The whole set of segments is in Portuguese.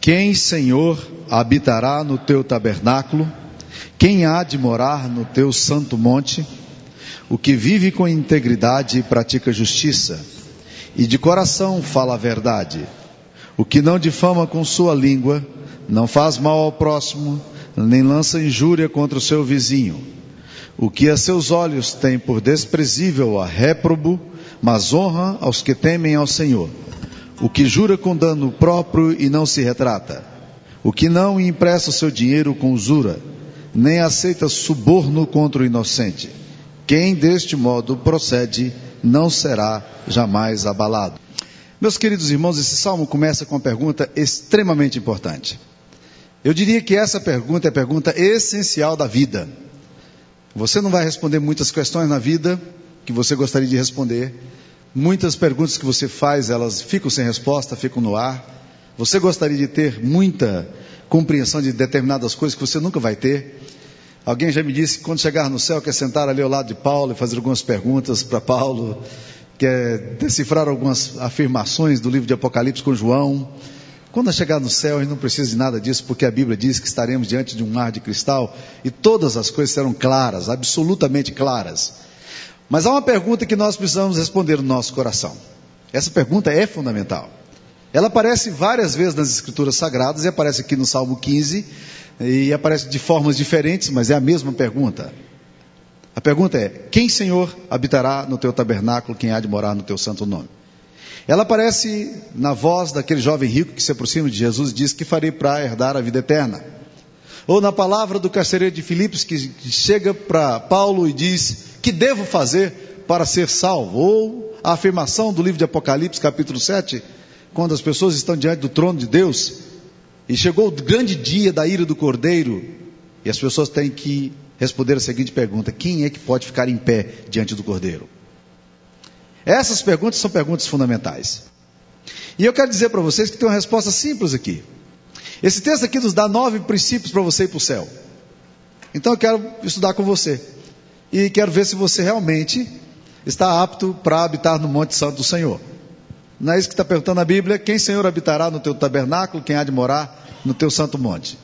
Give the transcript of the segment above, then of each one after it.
Quem, Senhor, habitará no teu tabernáculo? Quem há de morar no teu santo monte? O que vive com integridade e pratica justiça, e de coração fala a verdade. O que não difama com sua língua, não faz mal ao próximo, nem lança injúria contra o seu vizinho. O que a seus olhos tem por desprezível a réprobo, mas honra aos que temem ao Senhor. O que jura com dano próprio e não se retrata. O que não empresta seu dinheiro com usura, nem aceita suborno contra o inocente. Quem deste modo procede não será jamais abalado. Meus queridos irmãos, esse salmo começa com uma pergunta extremamente importante. Eu diria que essa pergunta é a pergunta essencial da vida. Você não vai responder muitas questões na vida que você gostaria de responder. Muitas perguntas que você faz, elas ficam sem resposta, ficam no ar. Você gostaria de ter muita compreensão de determinadas coisas que você nunca vai ter. Alguém já me disse que quando chegar no céu quer sentar ali ao lado de Paulo e fazer algumas perguntas para Paulo, quer decifrar algumas afirmações do livro de Apocalipse com João. Quando chegar no céu, a gente não precisa de nada disso, porque a Bíblia diz que estaremos diante de um mar de cristal e todas as coisas serão claras, absolutamente claras. Mas há uma pergunta que nós precisamos responder no nosso coração. Essa pergunta é fundamental. Ela aparece várias vezes nas Escrituras Sagradas e aparece aqui no Salmo 15 e aparece de formas diferentes, mas é a mesma pergunta. A pergunta é: Quem, Senhor, habitará no teu tabernáculo? Quem há de morar no teu santo nome? Ela aparece na voz daquele jovem rico que se aproxima de Jesus e diz: Que farei para herdar a vida eterna? Ou na palavra do carcereiro de Filipos que chega para Paulo e diz: Que devo fazer para ser salvo? Ou a afirmação do livro de Apocalipse, capítulo 7, quando as pessoas estão diante do trono de Deus e chegou o grande dia da ira do cordeiro e as pessoas têm que responder a seguinte pergunta: Quem é que pode ficar em pé diante do cordeiro? Essas perguntas são perguntas fundamentais. E eu quero dizer para vocês que tem uma resposta simples aqui. Esse texto aqui nos dá nove princípios para você ir para o céu. Então eu quero estudar com você. E quero ver se você realmente está apto para habitar no Monte Santo do Senhor. Não é isso que está perguntando a Bíblia? Quem, Senhor, habitará no teu tabernáculo? Quem há de morar no teu santo monte?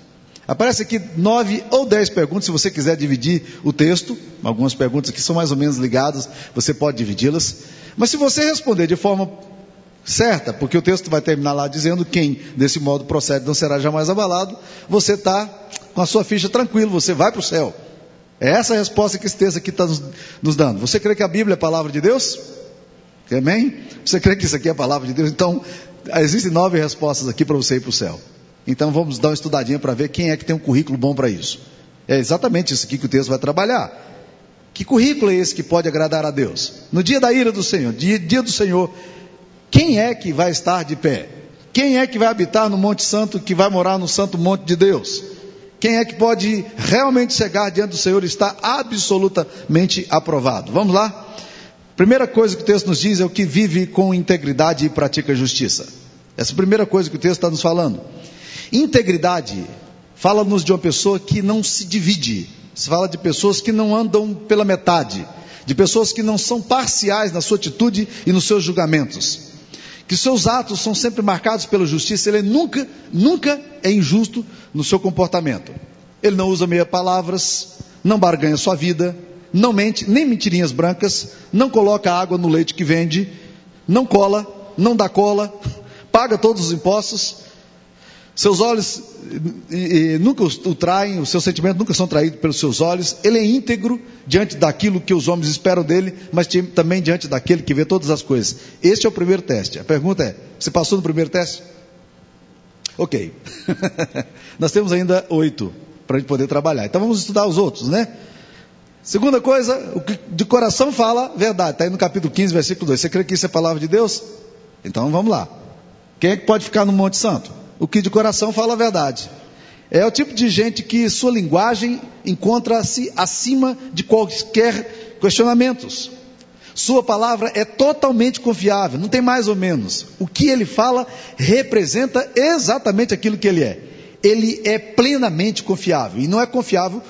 Aparece aqui nove ou dez perguntas, se você quiser dividir o texto. Algumas perguntas aqui são mais ou menos ligadas, você pode dividi-las. Mas se você responder de forma certa, porque o texto vai terminar lá dizendo quem desse modo procede não será jamais abalado, você está com a sua ficha tranquilo, você vai para o céu. É essa a resposta que esse texto aqui está nos, nos dando. Você crê que a Bíblia é a palavra de Deus? Amém? Você crê que isso aqui é a palavra de Deus? Então, existem nove respostas aqui para você ir para o céu. Então vamos dar uma estudadinha para ver quem é que tem um currículo bom para isso. É exatamente isso aqui que o texto vai trabalhar. Que currículo é esse que pode agradar a Deus? No dia da ira do Senhor, dia, dia do Senhor, quem é que vai estar de pé? Quem é que vai habitar no Monte Santo, que vai morar no Santo Monte de Deus? Quem é que pode realmente chegar diante do Senhor e estar absolutamente aprovado? Vamos lá? Primeira coisa que o texto nos diz é o que vive com integridade e pratica justiça. Essa é a primeira coisa que o texto está nos falando. Integridade fala-nos de uma pessoa que não se divide, se fala de pessoas que não andam pela metade, de pessoas que não são parciais na sua atitude e nos seus julgamentos, que seus atos são sempre marcados pela justiça, ele nunca, nunca é injusto no seu comportamento. Ele não usa meia palavras, não barganha sua vida, não mente, nem mentirinhas brancas, não coloca água no leite que vende, não cola, não dá cola, paga todos os impostos, seus olhos e, e, nunca o traem, os seus sentimentos nunca são traídos pelos seus olhos. Ele é íntegro diante daquilo que os homens esperam dele, mas também diante daquele que vê todas as coisas. Este é o primeiro teste. A pergunta é: você passou no primeiro teste? Ok. Nós temos ainda oito para a gente poder trabalhar. Então vamos estudar os outros, né? Segunda coisa, o que de coração fala, verdade. Está aí no capítulo 15, versículo 2. Você crê que isso é palavra de Deus? Então vamos lá. Quem é que pode ficar no Monte Santo? O que de coração fala a verdade. É o tipo de gente que sua linguagem encontra-se acima de qualquer questionamentos. Sua palavra é totalmente confiável, não tem mais ou menos. O que ele fala representa exatamente aquilo que ele é. Ele é plenamente confiável. E não é confiável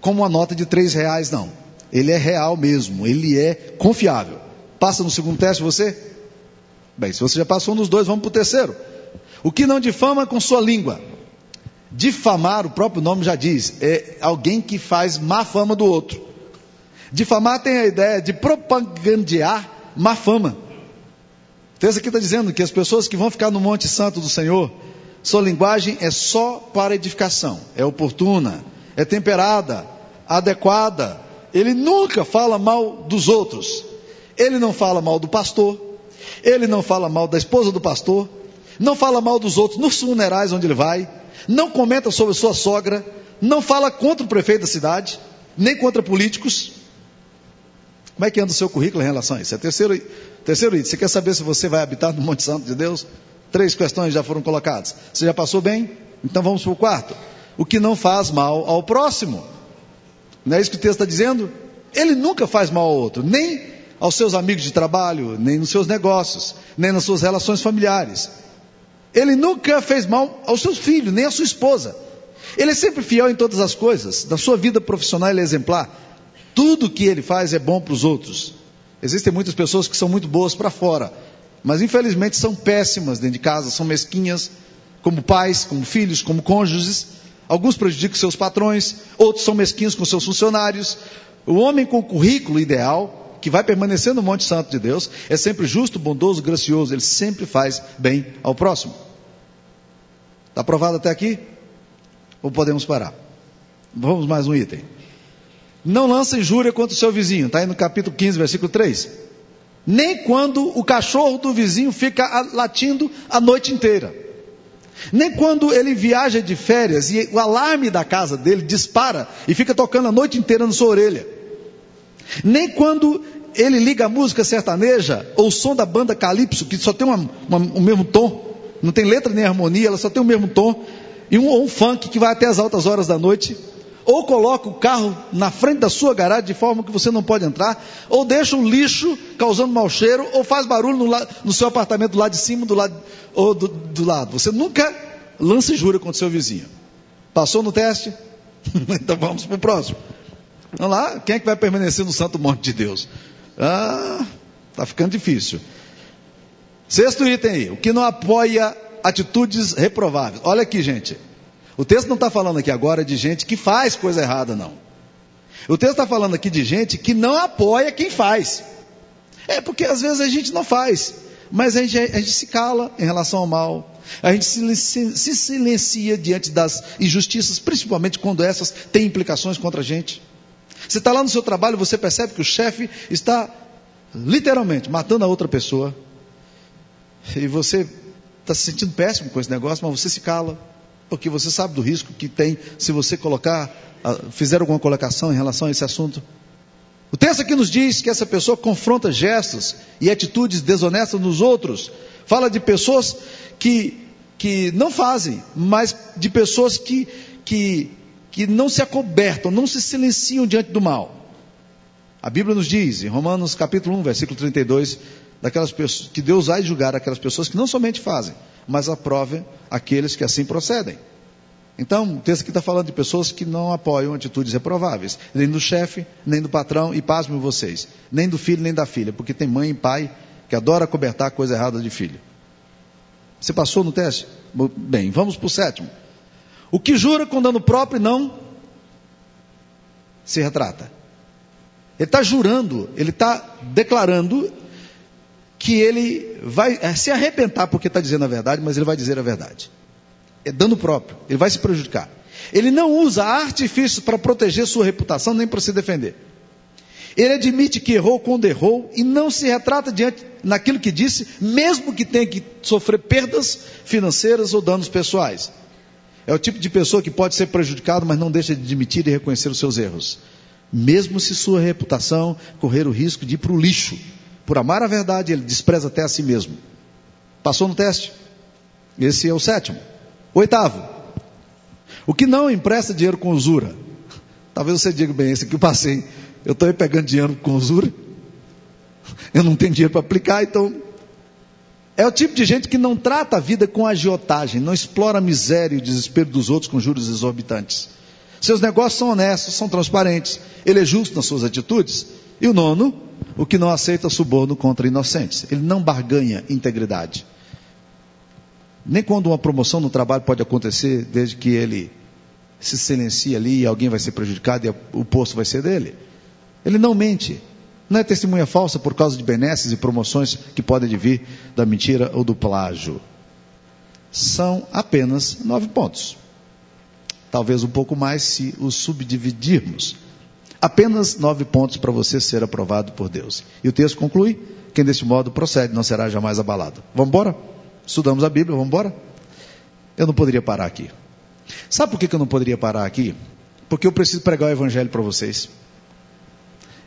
como uma nota de três reais, não. Ele é real mesmo, ele é confiável. Passa no segundo teste você? Bem, se você já passou nos dois, vamos para o terceiro. O que não difama com sua língua. Difamar, o próprio nome já diz, é alguém que faz má fama do outro. Difamar tem a ideia de propagandear má fama. O texto aqui está dizendo que as pessoas que vão ficar no Monte Santo do Senhor, sua linguagem é só para edificação, é oportuna, é temperada, adequada. Ele nunca fala mal dos outros. Ele não fala mal do pastor, ele não fala mal da esposa do pastor, não fala mal dos outros nos funerais onde ele vai, não comenta sobre sua sogra, não fala contra o prefeito da cidade, nem contra políticos. Como é que anda o seu currículo em relação a isso? É terceiro, terceiro item. Você quer saber se você vai habitar no Monte Santo de Deus? Três questões já foram colocadas. Você já passou bem? Então vamos para o quarto. O que não faz mal ao próximo. Não é isso que o texto está dizendo? Ele nunca faz mal ao outro, nem aos seus amigos de trabalho, nem nos seus negócios, nem nas suas relações familiares. Ele nunca fez mal aos seus filhos, nem à sua esposa. Ele é sempre fiel em todas as coisas. Na sua vida profissional ele é exemplar. Tudo que ele faz é bom para os outros. Existem muitas pessoas que são muito boas para fora, mas infelizmente são péssimas dentro de casa, são mesquinhas, como pais, como filhos, como cônjuges. Alguns prejudicam seus patrões, outros são mesquinhos com seus funcionários. O homem com o currículo ideal que vai permanecer no Monte Santo de Deus, é sempre justo, bondoso, gracioso, ele sempre faz bem ao próximo. Está aprovado até aqui? Ou podemos parar? Vamos mais um item. Não lança injúria contra o seu vizinho, está aí no capítulo 15, versículo 3. Nem quando o cachorro do vizinho fica latindo a noite inteira. Nem quando ele viaja de férias e o alarme da casa dele dispara e fica tocando a noite inteira na sua orelha. Nem quando ele liga a música sertaneja ou o som da banda Calypso, que só tem uma, uma, o mesmo tom, não tem letra nem harmonia, ela só tem o mesmo tom, e um, um funk que vai até as altas horas da noite, ou coloca o carro na frente da sua garagem de forma que você não pode entrar, ou deixa um lixo causando mau cheiro, ou faz barulho no, no seu apartamento do lado de cima do lado, ou do, do lado. Você nunca lança jura contra o seu vizinho. Passou no teste? então vamos para o próximo. Vamos lá, quem é que vai permanecer no santo monte de Deus? Ah, está ficando difícil. Sexto item aí, o que não apoia atitudes reprováveis. Olha aqui, gente. O texto não está falando aqui agora de gente que faz coisa errada, não. O texto está falando aqui de gente que não apoia quem faz. É porque às vezes a gente não faz, mas a gente, a gente se cala em relação ao mal. A gente se, se, silencia diante das injustiças, principalmente quando essas têm implicações contra a gente. Você está lá no seu trabalho, você percebe que o chefe está literalmente matando a outra pessoa. E você está se sentindo péssimo com esse negócio, mas você se cala, porque você sabe do risco que tem se você colocar, ah, fizer alguma colocação em relação a esse assunto. O texto aqui nos diz que essa pessoa confronta gestos e atitudes desonestas nos outros. Fala de pessoas que, que não fazem, mas de pessoas que, que que não se acobertam, não se silenciam diante do mal. A Bíblia nos diz, em Romanos capítulo 1, versículo 32, daquelas pessoas, que Deus vai julgar aquelas pessoas que não somente fazem, mas aprovem aqueles que assim procedem. Então, o texto aqui está falando de pessoas que não apoiam atitudes reprováveis, nem do chefe, nem do patrão, e pasmem vocês, nem do filho, nem da filha, porque tem mãe e pai que adora cobertar coisa errada de filho. Você passou no teste? Bem, vamos para o sétimo. O que jura com dano próprio não se retrata. Ele está jurando, ele está declarando que ele vai é, se arrepentar porque está dizendo a verdade, mas ele vai dizer a verdade. É dano próprio, ele vai se prejudicar. Ele não usa artifícios para proteger sua reputação nem para se defender. Ele admite que errou quando errou e não se retrata diante naquilo que disse, mesmo que tenha que sofrer perdas financeiras ou danos pessoais. É o tipo de pessoa que pode ser prejudicado, mas não deixa de admitir e reconhecer os seus erros. Mesmo se sua reputação correr o risco de ir para o lixo. Por amar a verdade, ele despreza até a si mesmo. Passou no teste? Esse é o sétimo. Oitavo. O que não empresta dinheiro com usura? Talvez você diga bem, esse aqui eu passei. Eu estou aí pegando dinheiro com usura. Eu não tenho dinheiro para aplicar, então é o tipo de gente que não trata a vida com agiotagem, não explora a miséria e o desespero dos outros com juros exorbitantes. Seus negócios são honestos, são transparentes, ele é justo nas suas atitudes. E o nono, o que não aceita suborno contra inocentes. Ele não barganha integridade. Nem quando uma promoção no trabalho pode acontecer, desde que ele se silencie ali e alguém vai ser prejudicado e o posto vai ser dele. Ele não mente. Não é testemunha falsa por causa de benesses e promoções que podem vir da mentira ou do plágio. São apenas nove pontos. Talvez um pouco mais se os subdividirmos. Apenas nove pontos para você ser aprovado por Deus. E o texto conclui: quem deste modo procede não será jamais abalado. Vamos embora? Estudamos a Bíblia, vamos embora? Eu não poderia parar aqui. Sabe por que eu não poderia parar aqui? Porque eu preciso pregar o Evangelho para vocês.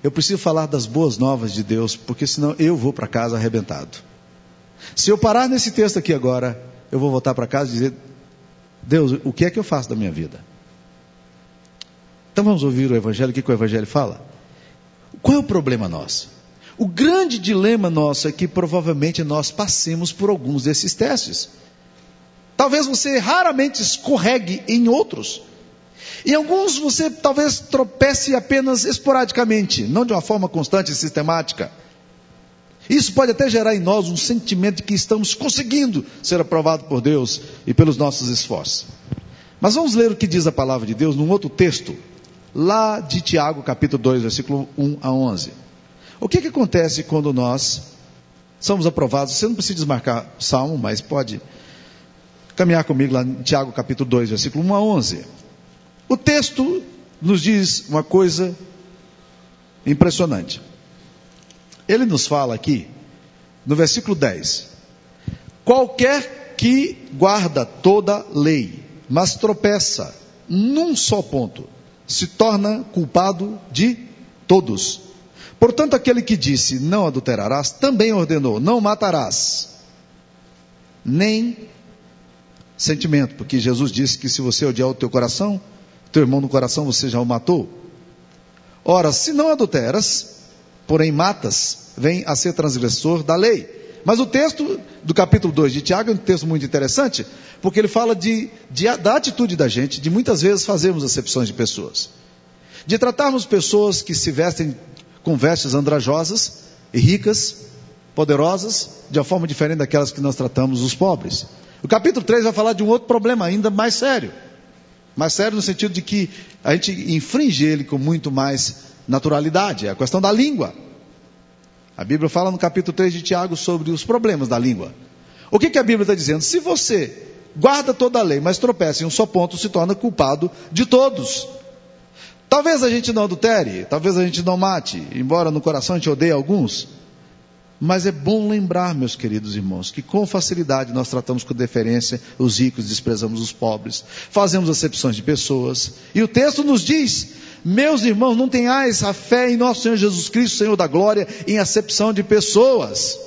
Eu preciso falar das boas novas de Deus, porque senão eu vou para casa arrebentado. Se eu parar nesse texto aqui agora, eu vou voltar para casa e dizer: Deus, o que é que eu faço da minha vida? Então vamos ouvir o Evangelho, o que, que o Evangelho fala? Qual é o problema nosso? O grande dilema nosso é que provavelmente nós passemos por alguns desses testes. Talvez você raramente escorregue em outros. Em alguns você talvez tropece apenas esporadicamente, não de uma forma constante e sistemática. Isso pode até gerar em nós um sentimento de que estamos conseguindo ser aprovado por Deus e pelos nossos esforços. Mas vamos ler o que diz a palavra de Deus num outro texto, lá de Tiago, capítulo 2, versículo 1 a 11. O que, que acontece quando nós somos aprovados? Você não precisa desmarcar salmo, mas pode caminhar comigo lá em Tiago, capítulo 2, versículo 1 a 11. O texto nos diz uma coisa impressionante. Ele nos fala aqui, no versículo 10: Qualquer que guarda toda lei, mas tropeça num só ponto, se torna culpado de todos. Portanto, aquele que disse não adulterarás, também ordenou não matarás, nem sentimento, porque Jesus disse que se você odiar o teu coração, teu irmão no coração você já o matou. Ora, se não adulteras, porém matas, vem a ser transgressor da lei. Mas o texto do capítulo 2 de Tiago é um texto muito interessante, porque ele fala de, de, da atitude da gente, de muitas vezes fazermos acepções de pessoas. De tratarmos pessoas que se vestem com vestes andrajosas e ricas, poderosas, de uma forma diferente daquelas que nós tratamos os pobres. O capítulo 3 vai falar de um outro problema ainda mais sério. Mais sério no sentido de que a gente infringe ele com muito mais naturalidade. É a questão da língua. A Bíblia fala no capítulo 3 de Tiago sobre os problemas da língua. O que, que a Bíblia está dizendo? Se você guarda toda a lei, mas tropeça em um só ponto, se torna culpado de todos. Talvez a gente não adultere, talvez a gente não mate, embora no coração a gente odeie alguns. Mas é bom lembrar, meus queridos irmãos, que com facilidade nós tratamos com deferência os ricos, desprezamos os pobres, fazemos acepções de pessoas. E o texto nos diz: meus irmãos, não tenhais a fé em nosso Senhor Jesus Cristo, Senhor da glória, em acepção de pessoas.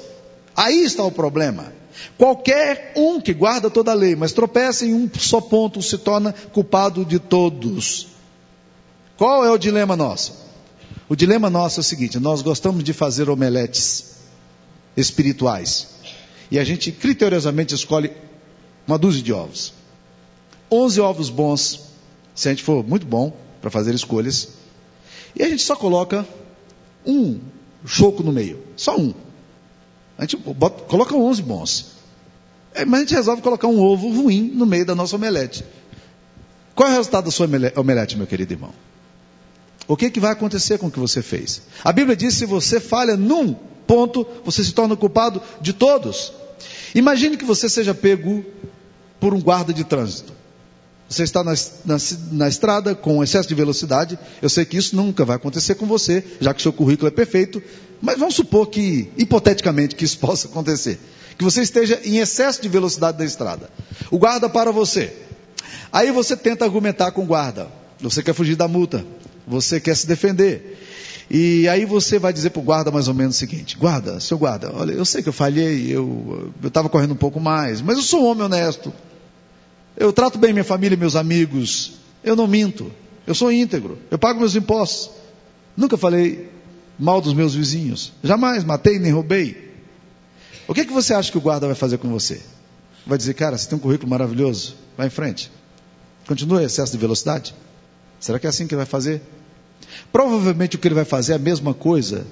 Aí está o problema. Qualquer um que guarda toda a lei, mas tropeça em um só ponto, se torna culpado de todos. Qual é o dilema nosso? O dilema nosso é o seguinte: nós gostamos de fazer omeletes espirituais. E a gente criteriosamente escolhe uma dúzia de ovos. Onze ovos bons, se a gente for muito bom para fazer escolhas. E a gente só coloca um choco no meio, só um. A gente bota, coloca onze bons. É, mas a gente resolve colocar um ovo ruim no meio da nossa omelete. Qual é o resultado da sua omelete, meu querido irmão? O que, que vai acontecer com o que você fez? A Bíblia diz: se você falha num ponto, você se torna culpado de todos. Imagine que você seja pego por um guarda de trânsito. Você está na, na, na, estrada com excesso de velocidade. Eu sei que isso nunca vai acontecer com você, já que o seu currículo é perfeito. Mas vamos supor que, hipoteticamente, que isso possa acontecer. Que você esteja em excesso de velocidade na estrada. O guarda para você. Aí você tenta argumentar com o guarda. Você quer fugir da multa. Você quer se defender. E aí você vai dizer para o guarda mais ou menos o seguinte: guarda, seu guarda, olha, eu sei que eu falhei, eu estava correndo um pouco mais, mas eu sou um homem honesto. Eu trato bem minha família e meus amigos. Eu não minto. Eu sou íntegro. Eu pago meus impostos. Nunca falei mal dos meus vizinhos. Jamais matei nem roubei. O que, é que você acha que o guarda vai fazer com você? Vai dizer, cara, você tem um currículo maravilhoso. Vai em frente. Continua em excesso de velocidade? Será que é assim que ele vai fazer? Provavelmente o que ele vai fazer é a mesma coisa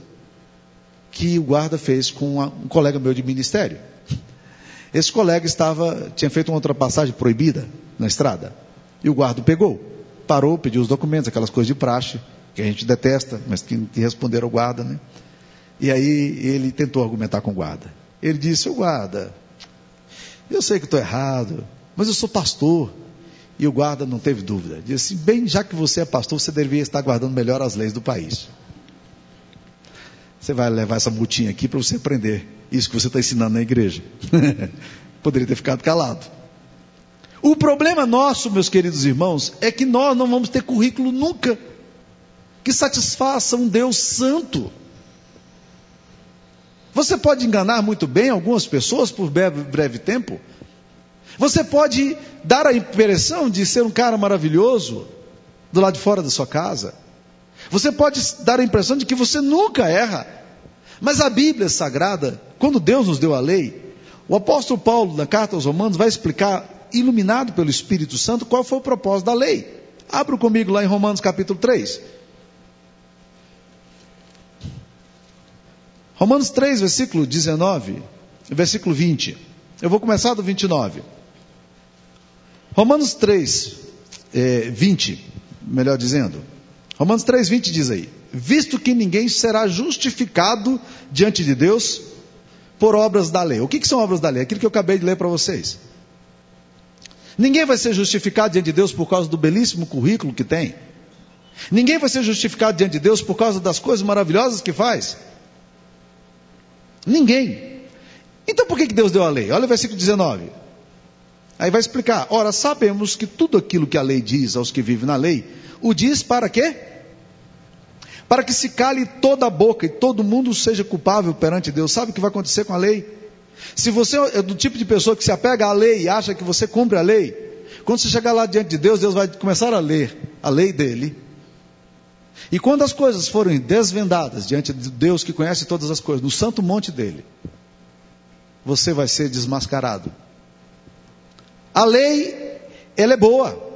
que o guarda fez com um colega meu de ministério. Esse colega estava, tinha feito uma ultrapassagem proibida na estrada. E o guarda pegou. Parou, pediu os documentos, aquelas coisas de praxe, que a gente detesta, mas que, que responderam ao guarda, né? E aí ele tentou argumentar com o guarda. Ele disse, o guarda, eu sei que estou errado, mas eu sou pastor. E o guarda não teve dúvida. Disse, bem, já que você é pastor, você deveria estar guardando melhor as leis do país. Você vai levar essa multinha aqui para você aprender isso que você está ensinando na igreja. Poderia ter ficado calado. O problema nosso, meus queridos irmãos, é que nós não vamos ter currículo nunca que satisfaça um Deus santo. Você pode enganar muito bem algumas pessoas por breve, breve tempo. Você pode dar a impressão de ser um cara maravilhoso do lado de fora da sua casa. Você pode dar a impressão de que você nunca erra. Mas a Bíblia Sagrada, quando Deus nos deu a lei, o apóstolo Paulo, na carta aos Romanos, vai explicar, iluminado pelo Espírito Santo, qual foi o propósito da lei. Abra comigo lá em Romanos capítulo 3. Romanos 3, versículo 19, versículo 20. Eu vou começar do 29. Romanos 3, é, 20, melhor dizendo. Romanos 3,20 diz aí: Visto que ninguém será justificado diante de Deus por obras da lei. O que, que são obras da lei? Aquilo que eu acabei de ler para vocês. Ninguém vai ser justificado diante de Deus por causa do belíssimo currículo que tem. Ninguém vai ser justificado diante de Deus por causa das coisas maravilhosas que faz. Ninguém. Então por que, que Deus deu a lei? Olha o versículo 19. Aí vai explicar. Ora, sabemos que tudo aquilo que a lei diz aos que vivem na lei, o diz para quê? para que se cale toda a boca e todo mundo seja culpável perante Deus. Sabe o que vai acontecer com a lei? Se você é do tipo de pessoa que se apega à lei e acha que você cumpre a lei, quando você chegar lá diante de Deus, Deus vai começar a ler a lei dele. E quando as coisas forem desvendadas diante de Deus que conhece todas as coisas, no santo monte dele, você vai ser desmascarado. A lei, ela é boa.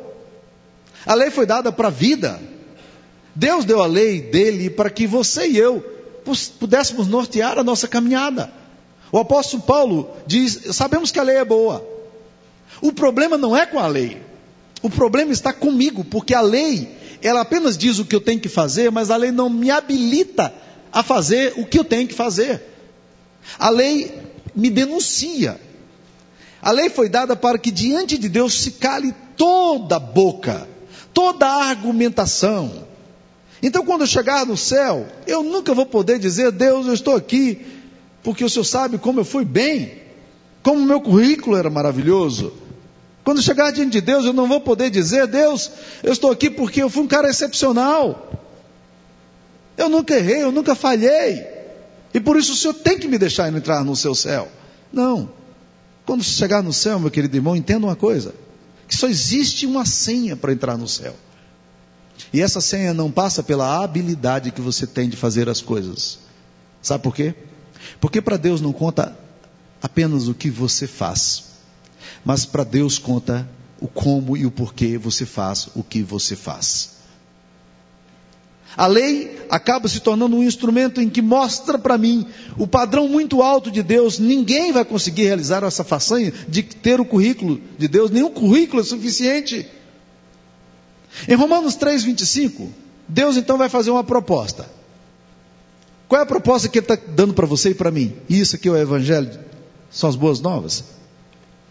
A lei foi dada para a vida. Deus deu a lei dele para que você e eu pudéssemos nortear a nossa caminhada. O apóstolo Paulo diz: sabemos que a lei é boa. O problema não é com a lei. O problema está comigo, porque a lei, ela apenas diz o que eu tenho que fazer, mas a lei não me habilita a fazer o que eu tenho que fazer. A lei me denuncia. A lei foi dada para que diante de Deus se cale toda a boca, toda a argumentação, então, quando eu chegar no céu, eu nunca vou poder dizer, Deus, eu estou aqui, porque o Senhor sabe como eu fui bem, como o meu currículo era maravilhoso. Quando chegar diante de Deus, eu não vou poder dizer, Deus, eu estou aqui porque eu fui um cara excepcional. Eu nunca errei, eu nunca falhei. E por isso o Senhor tem que me deixar entrar no seu céu. Não. Quando chegar no céu, meu querido irmão, entenda uma coisa: que só existe uma senha para entrar no céu. E essa senha não passa pela habilidade que você tem de fazer as coisas. Sabe por quê? Porque para Deus não conta apenas o que você faz, mas para Deus conta o como e o porquê você faz o que você faz. A lei acaba se tornando um instrumento em que mostra para mim o padrão muito alto de Deus. Ninguém vai conseguir realizar essa façanha de ter o currículo de Deus, nenhum currículo é suficiente. Em Romanos 3, 25, Deus então vai fazer uma proposta. Qual é a proposta que Ele está dando para você e para mim? Isso aqui é o Evangelho, são as boas novas.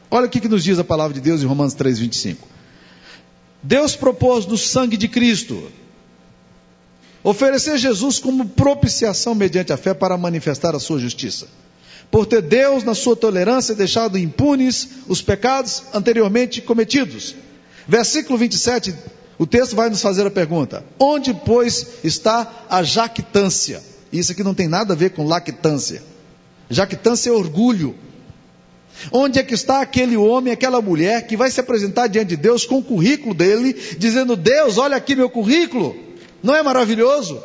Olha o que, que nos diz a palavra de Deus em Romanos 3, 25. Deus propôs no sangue de Cristo oferecer Jesus como propiciação mediante a fé para manifestar a sua justiça. Por ter Deus, na sua tolerância, deixado impunes os pecados anteriormente cometidos. Versículo 27 o texto vai nos fazer a pergunta: onde, pois, está a jactância? Isso aqui não tem nada a ver com lactância. Jactância é orgulho. Onde é que está aquele homem, aquela mulher que vai se apresentar diante de Deus com o currículo dele, dizendo: Deus, olha aqui meu currículo, não é maravilhoso?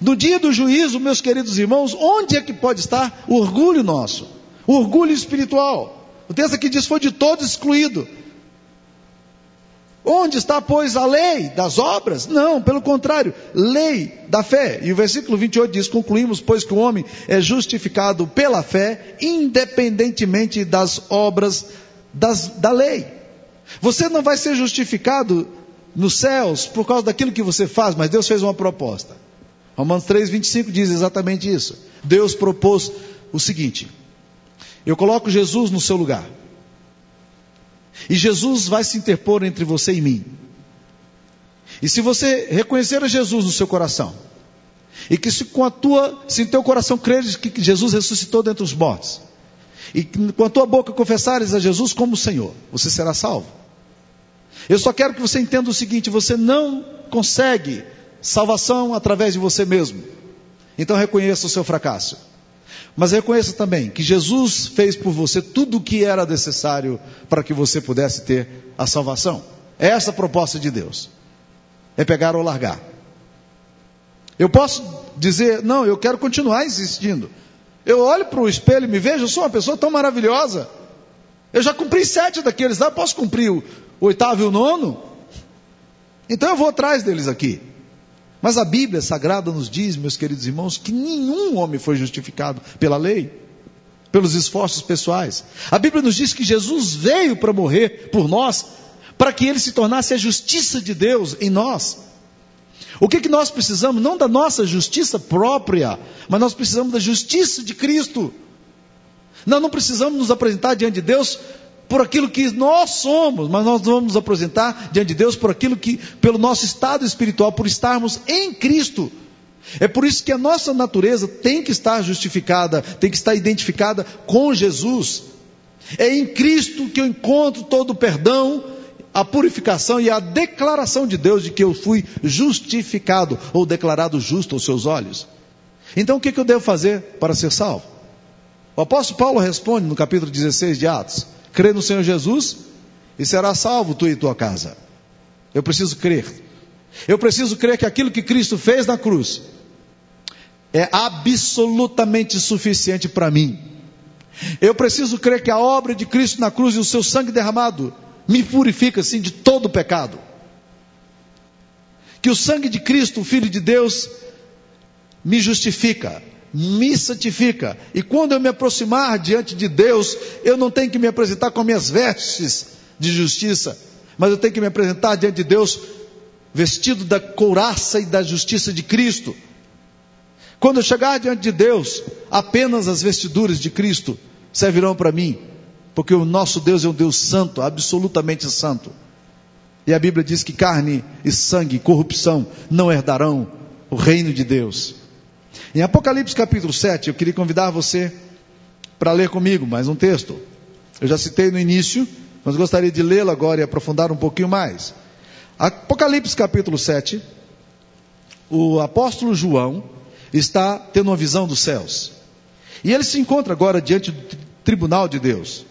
No dia do juízo, meus queridos irmãos, onde é que pode estar o orgulho nosso? O orgulho espiritual. O texto aqui diz: foi de todos excluído. Onde está, pois, a lei das obras? Não, pelo contrário, lei da fé. E o versículo 28 diz: Concluímos, pois, que o homem é justificado pela fé, independentemente das obras das, da lei. Você não vai ser justificado nos céus por causa daquilo que você faz, mas Deus fez uma proposta. Romanos 3, 25 diz exatamente isso. Deus propôs o seguinte: Eu coloco Jesus no seu lugar. E Jesus vai se interpor entre você e mim. E se você reconhecer a Jesus no seu coração, e que se com a tua, se em teu coração creres que Jesus ressuscitou dentre os mortos, e com a tua boca confessares a Jesus como Senhor, você será salvo. Eu só quero que você entenda o seguinte: você não consegue salvação através de você mesmo. Então reconheça o seu fracasso. Mas reconheça também que Jesus fez por você tudo o que era necessário para que você pudesse ter a salvação. É essa a proposta de Deus. É pegar ou largar. Eu posso dizer, não, eu quero continuar existindo. Eu olho para o espelho e me vejo, eu sou uma pessoa tão maravilhosa. Eu já cumpri sete daqueles lá, posso cumprir o, o oitavo e o nono? Então eu vou atrás deles aqui. Mas a Bíblia Sagrada nos diz, meus queridos irmãos, que nenhum homem foi justificado pela lei, pelos esforços pessoais. A Bíblia nos diz que Jesus veio para morrer por nós, para que ele se tornasse a justiça de Deus em nós. O que, que nós precisamos? Não da nossa justiça própria, mas nós precisamos da justiça de Cristo. Nós não precisamos nos apresentar diante de Deus por aquilo que nós somos, mas nós vamos nos apresentar diante de Deus por aquilo que, pelo nosso estado espiritual, por estarmos em Cristo. É por isso que a nossa natureza tem que estar justificada, tem que estar identificada com Jesus. É em Cristo que eu encontro todo o perdão, a purificação e a declaração de Deus de que eu fui justificado ou declarado justo aos seus olhos. Então o que, eu devo fazer para ser salvo? O apóstolo Paulo responde no capítulo 16 de Atos: crê no Senhor Jesus e será salvo tu e tua casa. Eu preciso crer. Eu preciso crer que aquilo que Cristo fez na cruz é absolutamente suficiente para mim. Eu preciso crer que a obra de Cristo na cruz e o seu sangue derramado me purifica assim de todo o pecado. Que o sangue de Cristo, o Filho de Deus, me justifica, me santifica. E quando eu me aproximar diante de Deus, eu não tenho que me apresentar com minhas vestes de justiça, mas eu tenho que me apresentar diante de Deus vestido da couraça e da justiça de Cristo. Quando eu chegar diante de Deus, apenas as vestiduras de Cristo servirão para mim, porque o nosso Deus é um Deus santo, absolutamente santo. E a Bíblia diz que carne e sangue, corrupção, não herdarão o reino de Deus. Em Apocalipse capítulo 7, eu queria convidar você para ler comigo mais um texto. Eu já citei no início, mas gostaria de lê-lo agora e aprofundar um pouquinho mais. Apocalipse capítulo 7, o apóstolo João está tendo uma visão dos céus. E ele se encontra agora diante do tribunal de Deus.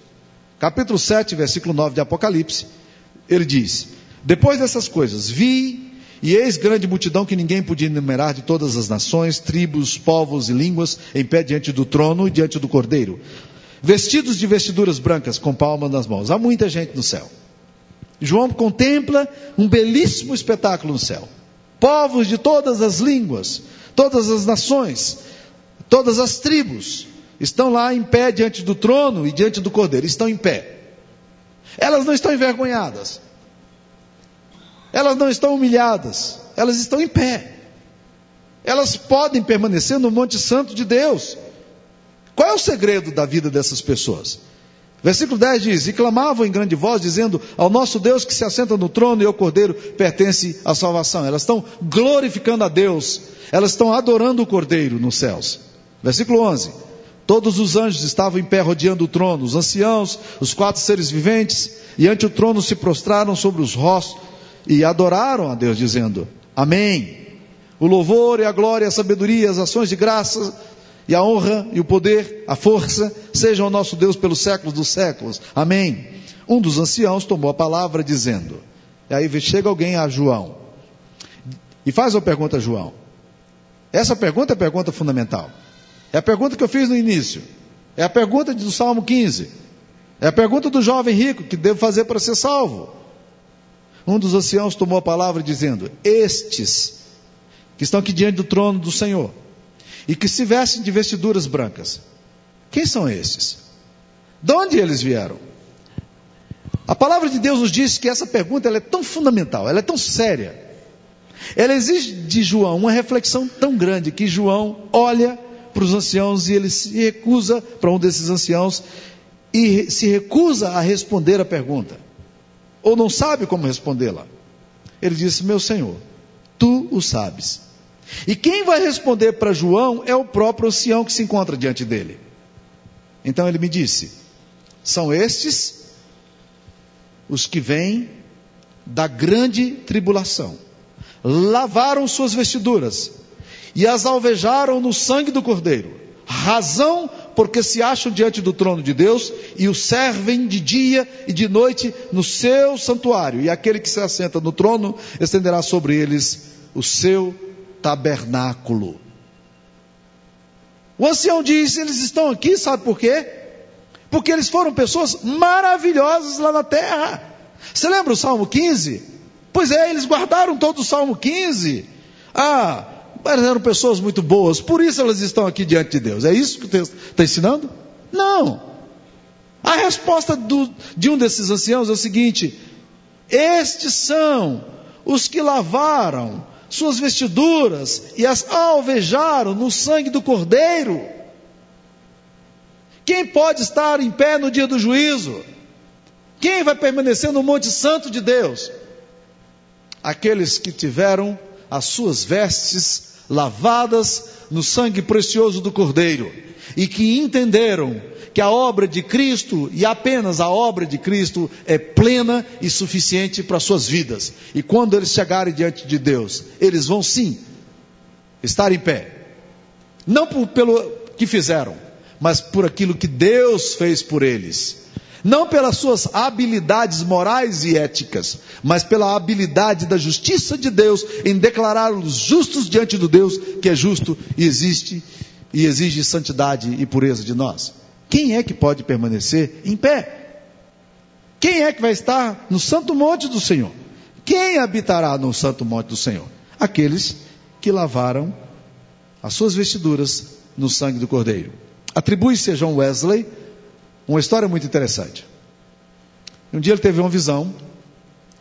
Capítulo 7, versículo 9 de Apocalipse, ele diz: Depois dessas coisas, vi e eis grande multidão que ninguém podia enumerar de todas as nações, tribos, povos e línguas, em pé diante do trono e diante do cordeiro, vestidos de vestiduras brancas, com palmas nas mãos. Há muita gente no céu. João contempla um belíssimo espetáculo no céu. Povos de todas as línguas, todas as nações, todas as tribos, estão lá em pé diante do trono e diante do cordeiro. Estão em pé. Elas não estão envergonhadas. Elas não estão humilhadas, elas estão em pé. Elas podem permanecer no Monte Santo de Deus. Qual é o segredo da vida dessas pessoas? Versículo 10 diz: E clamavam em grande voz, dizendo: Ao nosso Deus que se assenta no trono e ao Cordeiro pertence a salvação. Elas estão glorificando a Deus, elas estão adorando o Cordeiro nos céus. Versículo 11: Todos os anjos estavam em pé rodeando o trono, os anciãos, os quatro seres viventes, e ante o trono se prostraram sobre os rostos e adoraram a Deus, dizendo: Amém. O louvor e a glória, a sabedoria, as ações de graça e a honra e o poder, a força, sejam ao nosso Deus pelos séculos dos séculos. Amém. Um dos anciãos tomou a palavra dizendo: e aí chega alguém a João e faz uma pergunta a João. Essa pergunta é a pergunta fundamental. É a pergunta que eu fiz no início. É a pergunta do Salmo 15. É a pergunta do jovem rico que devo fazer para ser salvo. Um dos anciãos tomou a palavra dizendo: Estes que estão aqui diante do trono do Senhor e que se vestem de vestiduras brancas, quem são estes? De onde eles vieram? A palavra de Deus nos diz que essa pergunta é tão fundamental, ela é tão séria. Ela exige de João uma reflexão tão grande que João olha para os anciãos e ele se recusa para um desses anciãos e se recusa a responder a pergunta, ou não sabe como respondê-la. Ele disse: Meu Senhor, tu o sabes. E quem vai responder para João é o próprio ancião que se encontra diante dele. Então ele me disse: São estes os que vêm da grande tribulação, lavaram suas vestiduras e as alvejaram no sangue do Cordeiro. Razão porque se acham diante do trono de Deus e o servem de dia e de noite no seu santuário. E aquele que se assenta no trono estenderá sobre eles o seu tabernáculo. O ancião diz: eles estão aqui, sabe por quê? Porque eles foram pessoas maravilhosas lá na terra. Você lembra o Salmo 15? Pois é, eles guardaram todo o Salmo 15. Ah, mas eram pessoas muito boas, por isso elas estão aqui diante de Deus. É isso que o texto está ensinando? Não. A resposta do, de um desses anciãos é o seguinte: estes são os que lavaram suas vestiduras e as alvejaram no sangue do Cordeiro. Quem pode estar em pé no dia do juízo? Quem vai permanecer no Monte Santo de Deus? Aqueles que tiveram as suas vestes lavadas no sangue precioso do Cordeiro, e que entenderam que a obra de Cristo, e apenas a obra de Cristo, é plena e suficiente para suas vidas. E quando eles chegarem diante de Deus, eles vão sim estar em pé. Não por, pelo que fizeram, mas por aquilo que Deus fez por eles não pelas suas habilidades morais e éticas, mas pela habilidade da justiça de Deus em declará-los justos diante do Deus que é justo e existe e exige santidade e pureza de nós. Quem é que pode permanecer em pé? Quem é que vai estar no santo monte do Senhor? Quem habitará no santo monte do Senhor? Aqueles que lavaram as suas vestiduras no sangue do Cordeiro. Atribui-se a John Wesley uma história muito interessante. Um dia ele teve uma visão,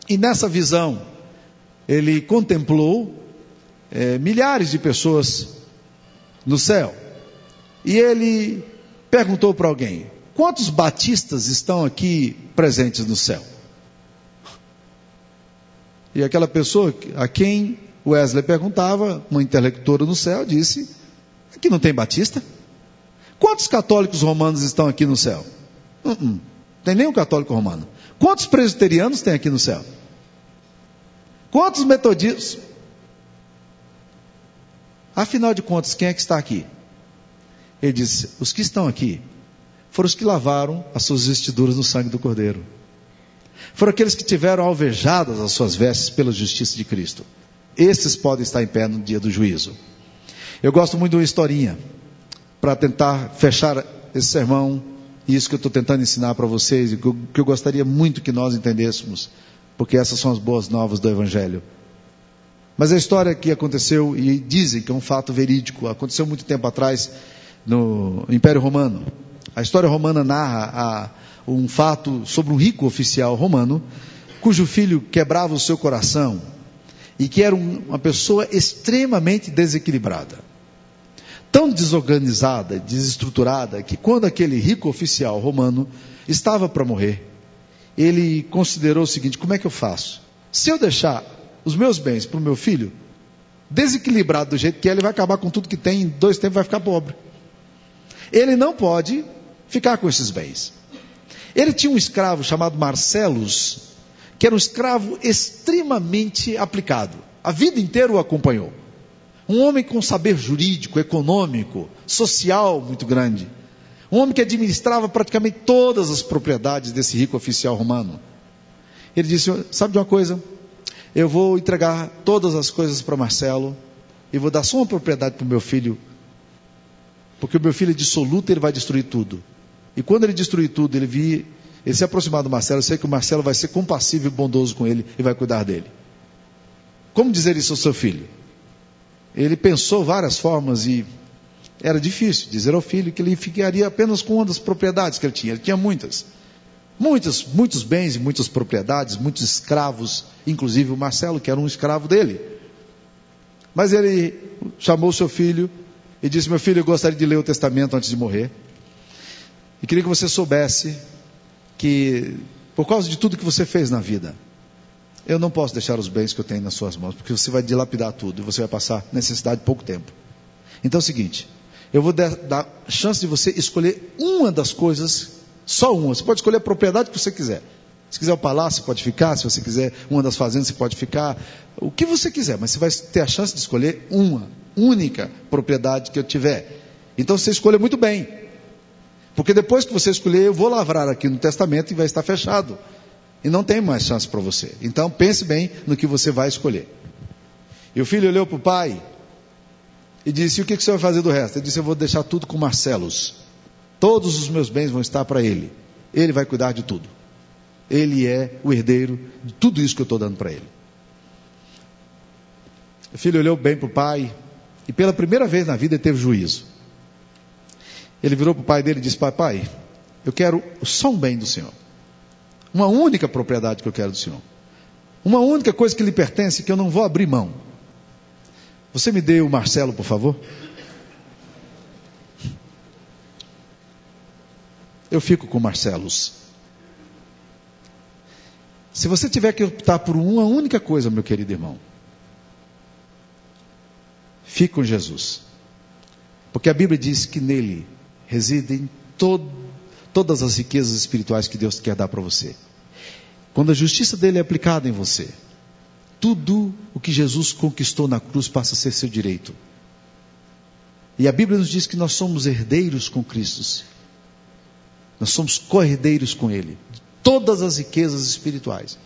e nessa visão ele contemplou é, milhares de pessoas no céu. E ele perguntou para alguém: quantos batistas estão aqui presentes no céu? E aquela pessoa a quem Wesley perguntava, uma intelectora no céu, disse: aqui não tem batista? Quantos católicos romanos estão aqui no céu? Uh -uh. Tem nenhum católico romano. Quantos presbiterianos tem aqui no céu? Quantos metodistas? Afinal de contas, quem é que está aqui? Ele disse: os que estão aqui foram os que lavaram as suas vestiduras no sangue do Cordeiro. Foram aqueles que tiveram alvejadas as suas vestes pela justiça de Cristo. Esses podem estar em pé no dia do juízo. Eu gosto muito de uma historinha para tentar fechar esse sermão isso que eu estou tentando ensinar para vocês, e que eu, que eu gostaria muito que nós entendêssemos, porque essas são as boas novas do Evangelho. Mas a história que aconteceu, e dizem que é um fato verídico, aconteceu muito tempo atrás no Império Romano. A história romana narra a, um fato sobre um rico oficial romano, cujo filho quebrava o seu coração e que era um, uma pessoa extremamente desequilibrada tão desorganizada, desestruturada, que quando aquele rico oficial romano estava para morrer, ele considerou o seguinte: como é que eu faço? Se eu deixar os meus bens para o meu filho, desequilibrado do jeito que é, ele vai acabar com tudo que tem, em dois tempos vai ficar pobre. Ele não pode ficar com esses bens. Ele tinha um escravo chamado Marcelos, que era um escravo extremamente aplicado. A vida inteira o acompanhou. Um homem com saber jurídico, econômico, social muito grande. Um homem que administrava praticamente todas as propriedades desse rico oficial romano. Ele disse: Sabe de uma coisa? Eu vou entregar todas as coisas para Marcelo e vou dar só uma propriedade para o meu filho, porque o meu filho é dissoluto e ele vai destruir tudo. E quando ele destruir tudo, ele vir ele se aproximar do Marcelo, eu sei que o Marcelo vai ser compassivo e bondoso com ele e vai cuidar dele. Como dizer isso ao seu filho? Ele pensou várias formas e era difícil dizer ao filho que ele ficaria apenas com uma das propriedades que ele tinha. Ele tinha muitas. Muitos, muitos bens e muitas propriedades, muitos escravos, inclusive o Marcelo, que era um escravo dele. Mas ele chamou seu filho e disse: Meu filho, eu gostaria de ler o testamento antes de morrer. E queria que você soubesse que, por causa de tudo que você fez na vida, eu não posso deixar os bens que eu tenho nas suas mãos, porque você vai dilapidar tudo e você vai passar necessidade de pouco tempo. Então é o seguinte: eu vou dar, chance de você escolher uma das coisas, só uma. Você pode escolher a propriedade que você quiser. Se quiser o palácio, pode ficar. Se você quiser uma das fazendas, você pode ficar. O que você quiser, mas você vai ter a chance de escolher uma única propriedade que eu tiver. Então você escolha muito bem. Porque depois que você escolher, eu vou lavrar aqui no testamento e vai estar fechado. E não tem mais chance para você. Então pense bem no que você vai escolher. E o filho olhou para o pai e disse: O que, que você vai fazer do resto? Ele disse: Eu vou deixar tudo com Marcelos. Todos os meus bens vão estar para ele. Ele vai cuidar de tudo. Ele é o herdeiro de tudo isso que eu estou dando para ele. O filho olhou bem para o pai e pela primeira vez na vida ele teve juízo. Ele virou para o pai dele e disse: Pai, pai, eu quero só um bem do Senhor. Uma única propriedade que eu quero do Senhor. Uma única coisa que lhe pertence que eu não vou abrir mão. Você me dê o Marcelo, por favor? Eu fico com Marcelos. Se você tiver que optar por uma única coisa, meu querido irmão, fique com Jesus. Porque a Bíblia diz que nele residem todo, todas as riquezas espirituais que Deus quer dar para você. Quando a justiça dele é aplicada em você, tudo o que Jesus conquistou na cruz passa a ser seu direito. E a Bíblia nos diz que nós somos herdeiros com Cristo. Nós somos co-herdeiros com Ele. Todas as riquezas espirituais.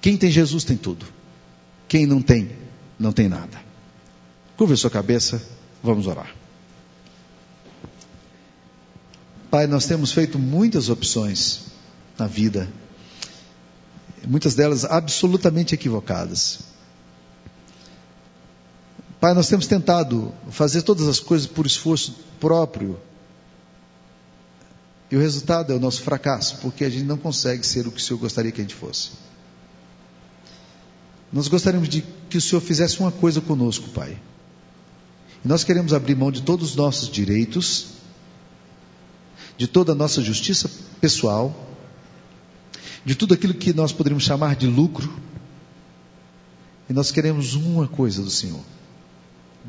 Quem tem Jesus tem tudo. Quem não tem, não tem nada. Curva sua cabeça, vamos orar. Pai, nós temos feito muitas opções na vida, muitas delas absolutamente equivocadas. Pai, nós temos tentado fazer todas as coisas por esforço próprio. E o resultado é o nosso fracasso, porque a gente não consegue ser o que o Senhor gostaria que a gente fosse. Nós gostaríamos de que o Senhor fizesse uma coisa conosco, Pai. E nós queremos abrir mão de todos os nossos direitos de toda a nossa justiça pessoal, de tudo aquilo que nós poderíamos chamar de lucro. E nós queremos uma coisa do Senhor: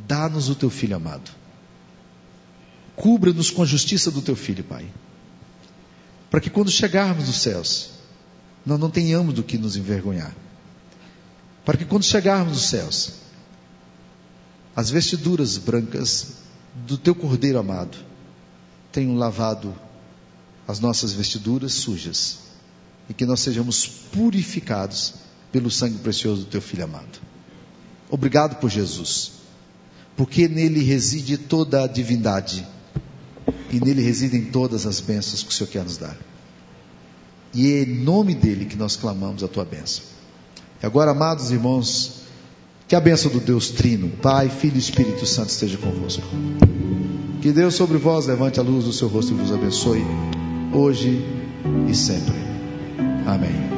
dá-nos o teu filho amado. Cubra-nos com a justiça do teu filho, Pai. Para que quando chegarmos nos céus, nós não tenhamos do que nos envergonhar. Para que quando chegarmos nos céus, as vestiduras brancas do teu cordeiro amado tenham lavado as nossas vestiduras sujas e que nós sejamos purificados pelo sangue precioso do teu filho amado. Obrigado por Jesus, porque nele reside toda a divindade e nele residem todas as bênçãos que o Senhor quer nos dar. E é em nome dele que nós clamamos a tua bênção. E agora, amados irmãos, que a bênção do Deus Trino, Pai, Filho e Espírito Santo esteja convosco. Que Deus sobre vós levante a luz do seu rosto e vos abençoe, hoje e sempre. Amém.